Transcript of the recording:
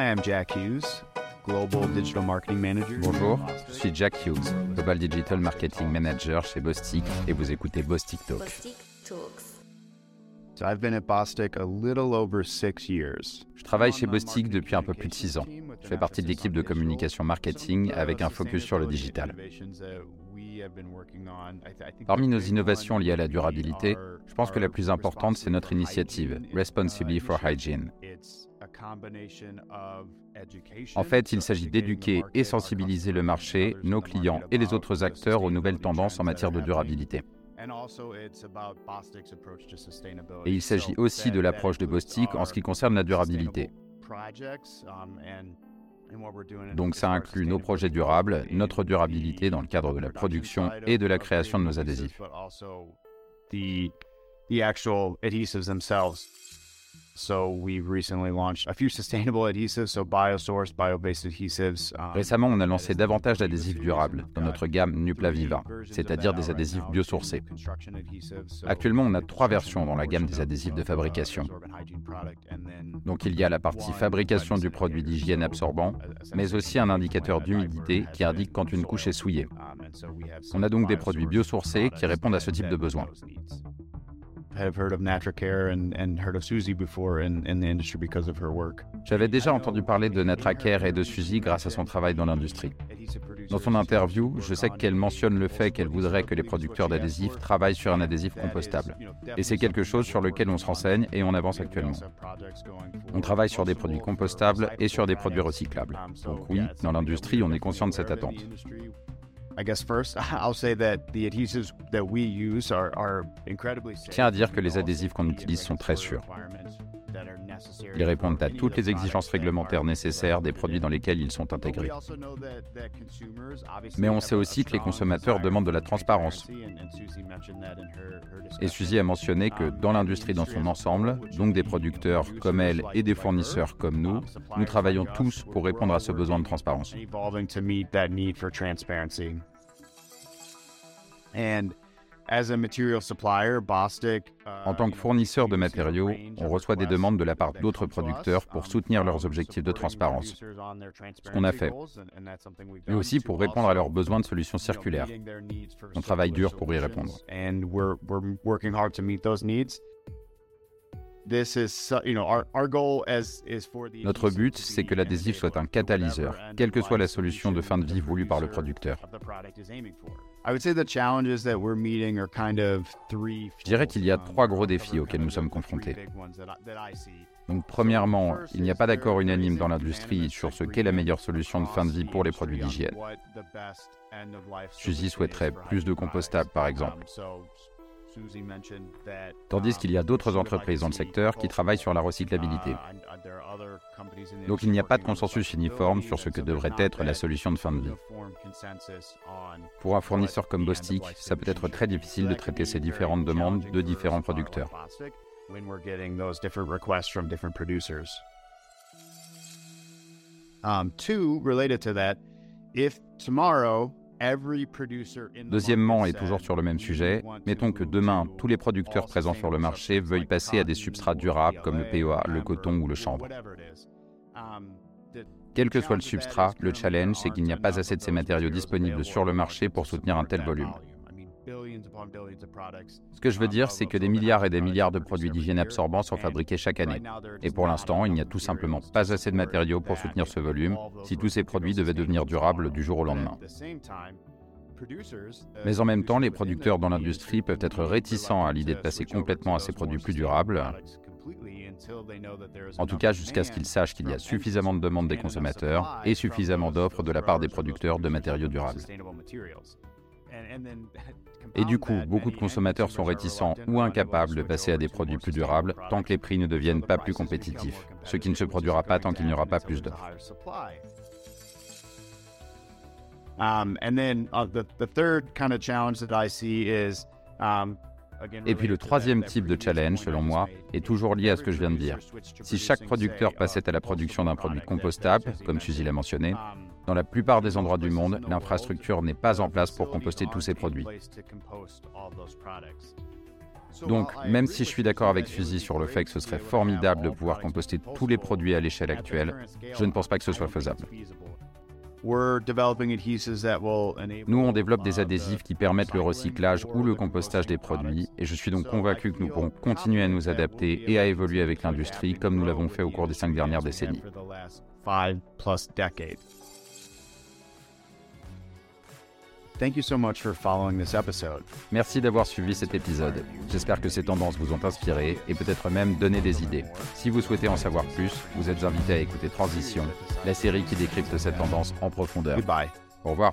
Hi, I'm Jack Hughes, Global Digital Marketing Manager. Bonjour, je suis Jack Hughes, Global Digital Marketing Manager chez Bostik et vous écoutez Bostik Talk. So I've been at Bostik a little over six years. Je travaille chez Bostik depuis un peu plus de six ans. Je fais partie de l'équipe de communication marketing avec un focus sur le digital. Parmi nos innovations liées à la durabilité, je pense que la plus importante, c'est notre initiative Responsibly for Hygiene. En fait, il s'agit d'éduquer et sensibiliser le marché, nos clients et les autres acteurs aux nouvelles tendances en matière de durabilité. Et il s'agit aussi de l'approche de Bostik en ce qui concerne la durabilité. Donc ça inclut nos projets durables, notre durabilité dans le cadre de la production et de la création de nos adhésifs. Récemment, on a lancé davantage d'adhésifs durables dans notre gamme Nupla Viva, c'est-à-dire des adhésifs biosourcés. Actuellement, on a trois versions dans la gamme des adhésifs de fabrication. Donc il y a la partie fabrication du produit d'hygiène absorbant, mais aussi un indicateur d'humidité qui indique quand une couche est souillée. On a donc des produits biosourcés qui répondent à ce type de besoin. J'avais déjà entendu parler de Natracare et de Suzy grâce à son travail dans l'industrie. Dans son interview, je sais qu'elle mentionne le fait qu'elle voudrait que les producteurs d'adhésifs travaillent sur un adhésif compostable. Et c'est quelque chose sur lequel on se renseigne et on avance actuellement. On travaille sur des produits compostables et sur des produits recyclables. Donc oui, dans l'industrie, on est conscient de cette attente. Je tiens à dire que les adhésifs qu'on utilise sont très sûrs. Ils répondent à toutes les exigences réglementaires nécessaires des produits dans lesquels ils sont intégrés. Mais on sait aussi que les consommateurs demandent de la transparence. Et Suzy a mentionné que dans l'industrie dans son ensemble, donc des producteurs comme elle et des fournisseurs comme nous, nous travaillons tous pour répondre à ce besoin de transparence. En tant que fournisseur de matériaux, on reçoit des demandes de la part d'autres producteurs pour soutenir leurs objectifs de transparence. Ce qu'on a fait. Mais aussi pour répondre à leurs besoins de solutions circulaires. On travaille dur pour y répondre. Notre but, c'est que l'adhésif soit un catalyseur, quelle que soit la solution de fin de vie voulue par le producteur. Je dirais qu'il y a trois gros défis auxquels nous sommes confrontés. Donc, premièrement, il n'y a pas d'accord unanime dans l'industrie sur ce qu'est la meilleure solution de fin de vie pour les produits d'hygiène. Suzy souhaiterait plus de compostables, par exemple. Tandis qu'il y a d'autres entreprises dans le secteur qui travaillent sur la recyclabilité. Donc il n'y a pas de consensus uniforme sur ce que devrait être la solution de fin de vie. Pour un fournisseur comme Bostik, ça peut être très difficile de traiter ces différentes demandes de différents producteurs. Um, two, related to that, if tomorrow Deuxièmement, et toujours sur le même sujet, mettons que demain, tous les producteurs présents sur le marché veuillent passer à des substrats durables comme le POA, le coton ou le chanvre. Quel que soit le substrat, le challenge, c'est qu'il n'y a pas assez de ces matériaux disponibles sur le marché pour soutenir un tel volume. Ce que je veux dire, c'est que des milliards et des milliards de produits d'hygiène absorbants sont fabriqués chaque année. Et pour l'instant, il n'y a tout simplement pas assez de matériaux pour soutenir ce volume si tous ces produits devaient devenir durables du jour au lendemain. Mais en même temps, les producteurs dans l'industrie peuvent être réticents à l'idée de passer complètement à ces produits plus durables, en tout cas jusqu'à ce qu'ils sachent qu'il y a suffisamment de demandes des consommateurs et suffisamment d'offres de la part des producteurs de matériaux durables. Et du coup, beaucoup de consommateurs sont réticents ou incapables de passer à des produits plus durables tant que les prix ne deviennent pas plus compétitifs, ce qui ne se produira pas tant qu'il n'y aura pas plus d'offres. Et puis le troisième type de challenge, selon moi, est toujours lié à ce que je viens de dire. Si chaque producteur passait à la production d'un produit compostable, comme Suzy l'a mentionné, dans la plupart des endroits du monde, l'infrastructure n'est pas en place pour composter tous ces produits. Donc, même si je suis d'accord avec Suzy sur le fait que ce serait formidable de pouvoir composter tous les produits à l'échelle actuelle, je ne pense pas que ce soit faisable. Nous, on développe des adhésifs qui permettent le recyclage ou le compostage des produits, et je suis donc convaincu que nous pourrons continuer à nous adapter et à évoluer avec l'industrie comme nous l'avons fait au cours des cinq dernières décennies. Merci d'avoir suivi cet épisode. J'espère que ces tendances vous ont inspiré et peut-être même donné des idées. Si vous souhaitez en savoir plus, vous êtes invité à écouter Transition, la série qui décrypte cette tendance en profondeur. Goodbye. Au revoir.